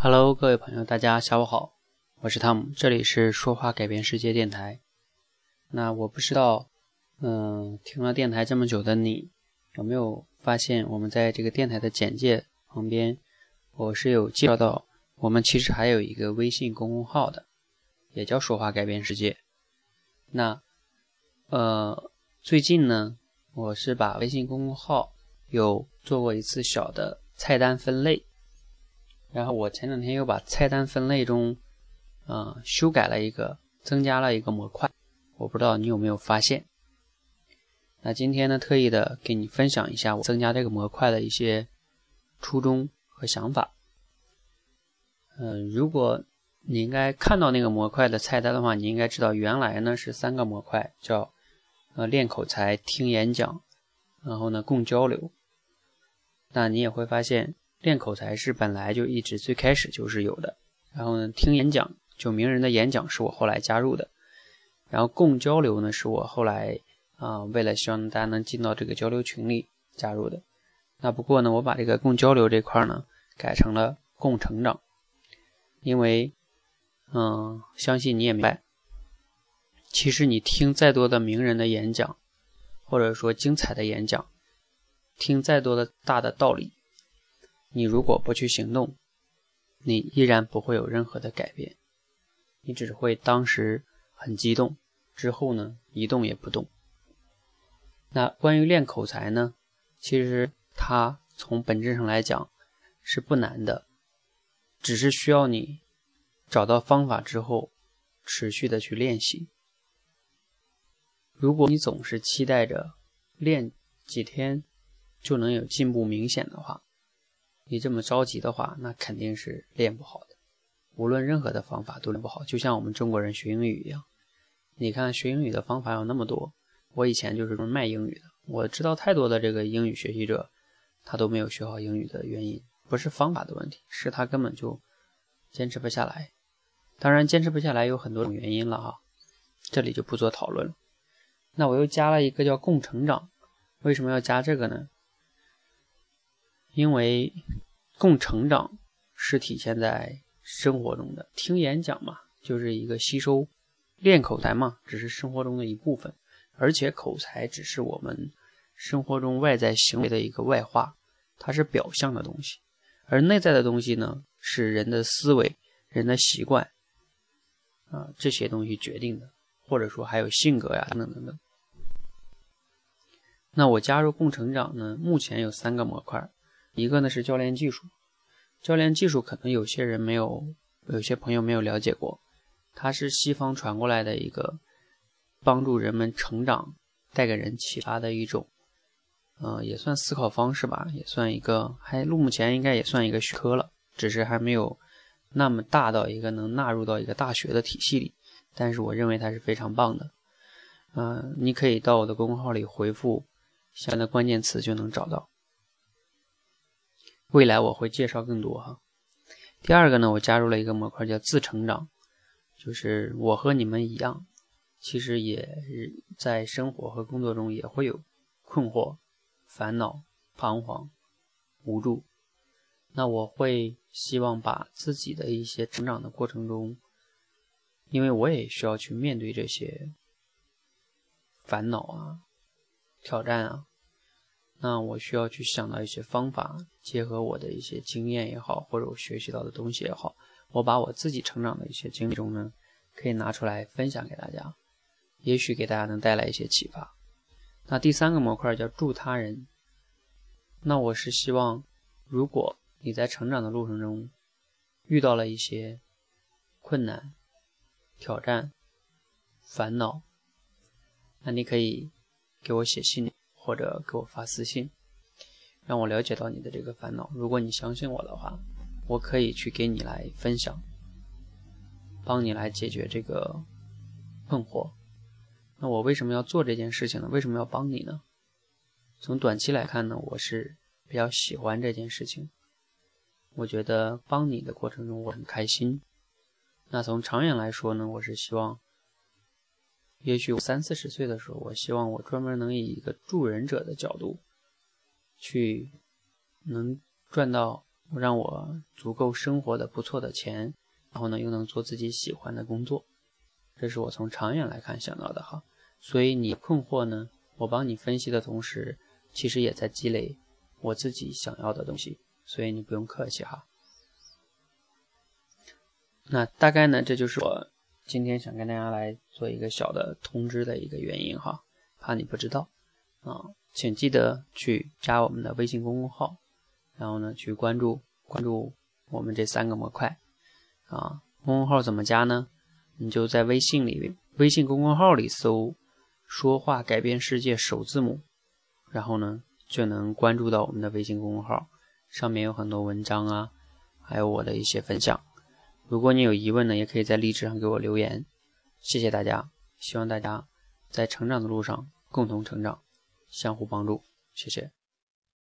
Hello，各位朋友，大家下午好，我是汤姆，这里是说话改变世界电台。那我不知道，嗯，听了电台这么久的你，有没有发现我们在这个电台的简介旁边，我是有介绍到，我们其实还有一个微信公众号的，也叫说话改变世界。那，呃，最近呢，我是把微信公众号有做过一次小的菜单分类。然后我前两天又把菜单分类中，嗯，修改了一个，增加了一个模块，我不知道你有没有发现。那今天呢，特意的给你分享一下我增加这个模块的一些初衷和想法。嗯，如果你应该看到那个模块的菜单的话，你应该知道原来呢是三个模块，叫呃练口才、听演讲，然后呢共交流。那你也会发现。练口才是本来就一直最开始就是有的，然后呢，听演讲就名人的演讲是我后来加入的，然后共交流呢是我后来啊为了希望大家能进到这个交流群里加入的。那不过呢，我把这个共交流这块呢改成了共成长，因为嗯，相信你也明白，其实你听再多的名人的演讲，或者说精彩的演讲，听再多的大的道理。你如果不去行动，你依然不会有任何的改变，你只会当时很激动，之后呢一动也不动。那关于练口才呢，其实它从本质上来讲是不难的，只是需要你找到方法之后，持续的去练习。如果你总是期待着练几天就能有进步明显的话，你这么着急的话，那肯定是练不好的。无论任何的方法都练不好，就像我们中国人学英语一样。你看学英语的方法有那么多，我以前就是卖英语的，我知道太多的这个英语学习者，他都没有学好英语的原因，不是方法的问题，是他根本就坚持不下来。当然，坚持不下来有很多种原因了哈，这里就不做讨论了。那我又加了一个叫共成长，为什么要加这个呢？因为共成长是体现在生活中的，听演讲嘛，就是一个吸收；练口才嘛，只是生活中的一部分。而且口才只是我们生活中外在行为的一个外化，它是表象的东西。而内在的东西呢，是人的思维、人的习惯啊这些东西决定的，或者说还有性格呀等等等等。那我加入共成长呢，目前有三个模块。一个呢是教练技术，教练技术可能有些人没有，有些朋友没有了解过，它是西方传过来的一个帮助人们成长、带给人启发的一种，呃，也算思考方式吧，也算一个，还目前应该也算一个学科了，只是还没有那么大到一个能纳入到一个大学的体系里，但是我认为它是非常棒的，嗯，你可以到我的公众号里回复相关的关键词就能找到。未来我会介绍更多哈。第二个呢，我加入了一个模块叫自成长，就是我和你们一样，其实也在生活和工作中也会有困惑、烦恼、彷徨、无助。那我会希望把自己的一些成长的过程中，因为我也需要去面对这些烦恼啊、挑战啊。那我需要去想到一些方法，结合我的一些经验也好，或者我学习到的东西也好，我把我自己成长的一些经历中呢，可以拿出来分享给大家，也许给大家能带来一些启发。那第三个模块叫助他人。那我是希望，如果你在成长的路程中遇到了一些困难、挑战、烦恼，那你可以给我写信。或者给我发私信，让我了解到你的这个烦恼。如果你相信我的话，我可以去给你来分享，帮你来解决这个困惑。那我为什么要做这件事情呢？为什么要帮你呢？从短期来看呢，我是比较喜欢这件事情。我觉得帮你的过程中我很开心。那从长远来说呢，我是希望。也许我三四十岁的时候，我希望我专门能以一个助人者的角度，去能赚到让我足够生活的不错的钱，然后呢又能做自己喜欢的工作，这是我从长远来看想到的哈。所以你困惑呢，我帮你分析的同时，其实也在积累我自己想要的东西，所以你不用客气哈。那大概呢，这就是我今天想跟大家来做一个小的通知的一个原因哈，怕你不知道啊，请记得去加我们的微信公众号，然后呢去关注关注我们这三个模块啊。公众号怎么加呢？你就在微信里微信公众号里搜“说话改变世界”首字母，然后呢就能关注到我们的微信公众号，上面有很多文章啊，还有我的一些分享。如果你有疑问呢，也可以在荔枝上给我留言。谢谢大家，希望大家在成长的路上共同成长，相互帮助。谢谢。